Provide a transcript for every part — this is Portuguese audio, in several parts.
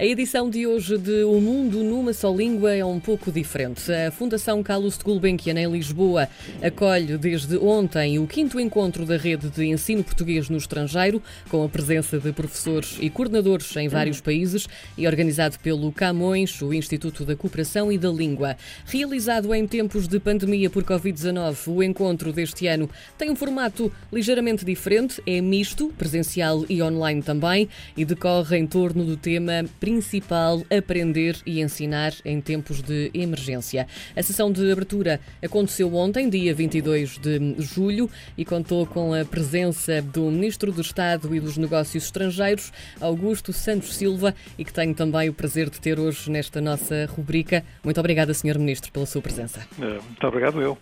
A edição de hoje de O Mundo numa Só Língua é um pouco diferente. A Fundação Carlos de Gulbenkian, em Lisboa, acolhe desde ontem o quinto encontro da rede de ensino português no estrangeiro, com a presença de professores e coordenadores em vários países e organizado pelo Camões, o Instituto da Cooperação e da Língua. Realizado em tempos de pandemia por Covid-19, o encontro deste ano tem um formato ligeiramente diferente, é misto, presencial e online também, e decorre em torno do tema principal aprender e ensinar em tempos de emergência. A sessão de abertura aconteceu ontem, dia 22 de julho, e contou com a presença do Ministro do Estado e dos Negócios Estrangeiros, Augusto Santos Silva, e que tenho também o prazer de ter hoje nesta nossa rubrica. Muito obrigada, Sr. Ministro, pela sua presença. Eh, muito obrigado, eu.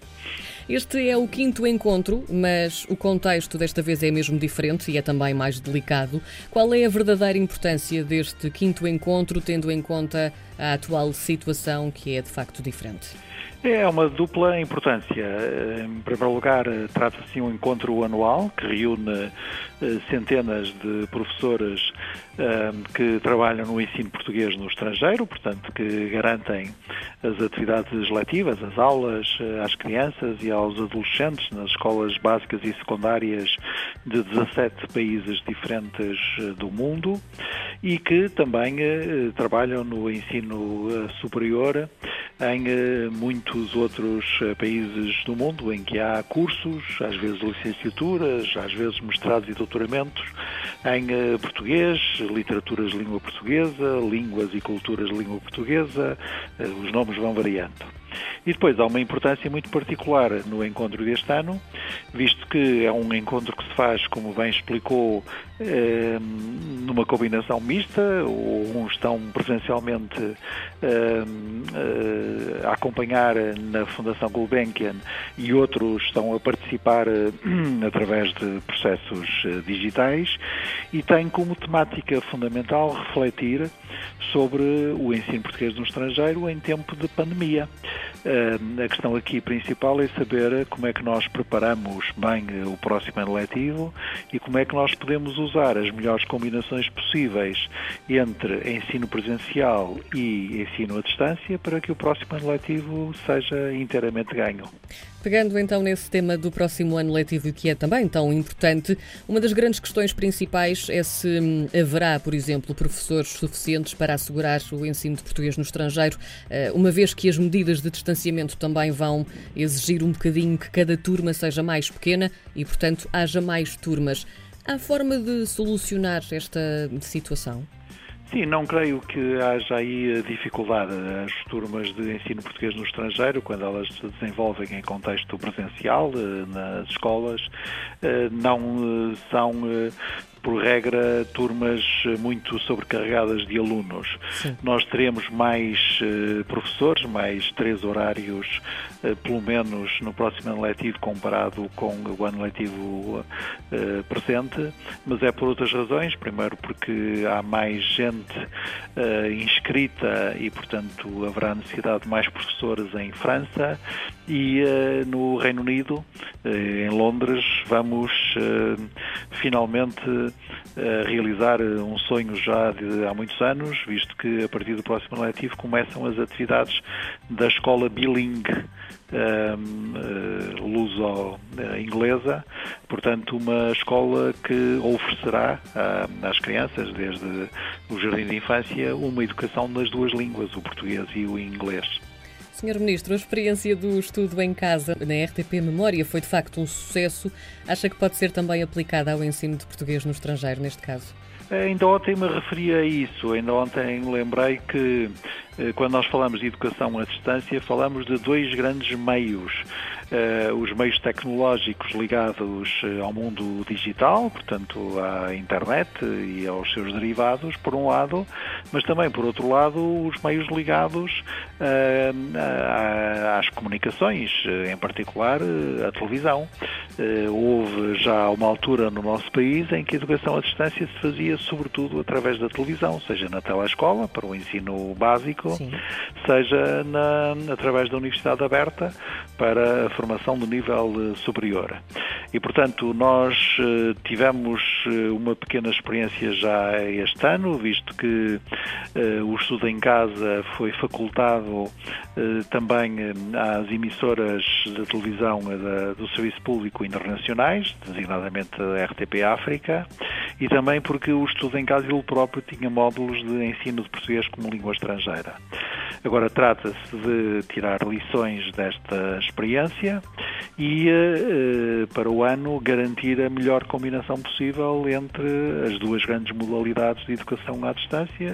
Este é o quinto encontro, mas o contexto desta vez é mesmo diferente e é também mais delicado. Qual é a verdadeira importância deste quinto encontro, tendo em conta a atual situação que é de facto diferente? É uma dupla importância. Em primeiro lugar, trata-se de um encontro anual que reúne eh, centenas de professores eh, que trabalham no ensino português no estrangeiro, portanto, que garantem as atividades letivas, as aulas eh, às crianças e aos adolescentes nas escolas básicas e secundárias de 17 países diferentes do mundo e que também trabalham no ensino superior em muitos outros países do mundo em que há cursos, às vezes licenciaturas, às vezes mestrados e doutoramentos em eh, português, literaturas de língua portuguesa, línguas e culturas de língua portuguesa, eh, os nomes vão variando. E depois há uma importância muito particular no encontro deste ano, visto que é um encontro que se faz, como bem explicou, eh, numa combinação mista, uns estão presencialmente eh, eh, a acompanhar na Fundação Gulbenkian e outros estão a participar através de processos digitais e tem como temática fundamental refletir sobre o ensino português no estrangeiro em tempo de pandemia. A questão aqui principal é saber como é que nós preparamos bem o próximo ano letivo e como é que nós podemos usar as melhores combinações possíveis entre ensino presencial e ensino à distância para que o próximo ano letivo seja inteiramente ganho. Pegando então nesse tema do próximo ano letivo, que é também tão importante, uma das grandes questões principais é se hum, haverá, por exemplo, professores suficientes para assegurar o ensino de português no estrangeiro, eh, uma vez que as medidas de distanciamento também vão exigir um bocadinho que cada turma seja mais pequena e, portanto, haja mais turmas. Há forma de solucionar esta situação? Sim, não creio que haja aí dificuldade. As turmas de ensino português no estrangeiro, quando elas se desenvolvem em contexto presencial, eh, nas escolas, eh, não eh, são por regra, turmas muito sobrecarregadas de alunos. Sim. Nós teremos mais uh, professores, mais três horários, uh, pelo menos no próximo ano letivo, comparado com o ano letivo uh, presente, mas é por outras razões. Primeiro, porque há mais gente inscrita e, portanto, haverá necessidade de mais professores em França e no Reino Unido, em Londres, vamos finalmente realizar um sonho já de há muitos anos, visto que a partir do próximo letivo começam as atividades da escola bilingue um, uh, luso-inglesa, portanto uma escola que oferecerá uh, às crianças, desde o jardim de infância, uma educação nas duas línguas, o português e o inglês. Senhor Ministro, a experiência do estudo em casa na RTP Memória foi de facto um sucesso. Acha que pode ser também aplicada ao ensino de português no estrangeiro, neste caso? Ainda ontem me referi a isso. Ainda ontem lembrei que eh, quando nós falamos de educação à distância, falamos de dois grandes meios. Uh, os meios tecnológicos ligados eh, ao mundo digital, portanto à internet e aos seus derivados, por um lado, mas também, por outro lado, os meios ligados uh, às comunicações, em particular a televisão. Houve já uma altura no nosso país em que a educação à distância se fazia sobretudo através da televisão, seja na telescola, para o ensino básico, Sim. seja na, através da Universidade Aberta para a formação do nível superior. E, portanto, nós tivemos uma pequena experiência já este ano, visto que o estudo em casa foi facultado também às emissoras de televisão do Serviço Público Internacionais, designadamente a RTP África, e também porque o estudo em casa ele próprio tinha módulos de ensino de português como língua estrangeira. Agora trata-se de tirar lições desta experiência e, eh, para o ano, garantir a melhor combinação possível entre as duas grandes modalidades de educação à distância,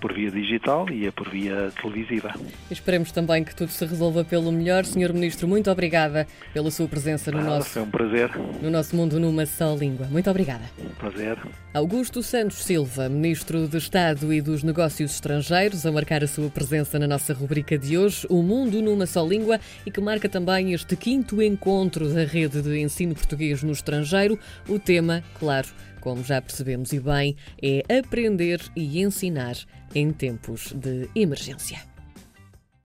por via digital e a por via televisiva. Esperemos também que tudo se resolva pelo melhor. Senhor Ministro, muito obrigada pela sua presença no ah, nosso. Foi um prazer. No nosso mundo numa só língua. Muito obrigada. Um prazer. Augusto Santos Silva, Ministro de Estado e dos Negócios Estrangeiros, a marcar a sua presença na nossa rubrica de hoje, O Mundo numa Só Língua, e que marca também este quinto encontro da rede de ensino português no estrangeiro. O tema, claro, como já percebemos e bem, é aprender e ensinar em tempos de emergência.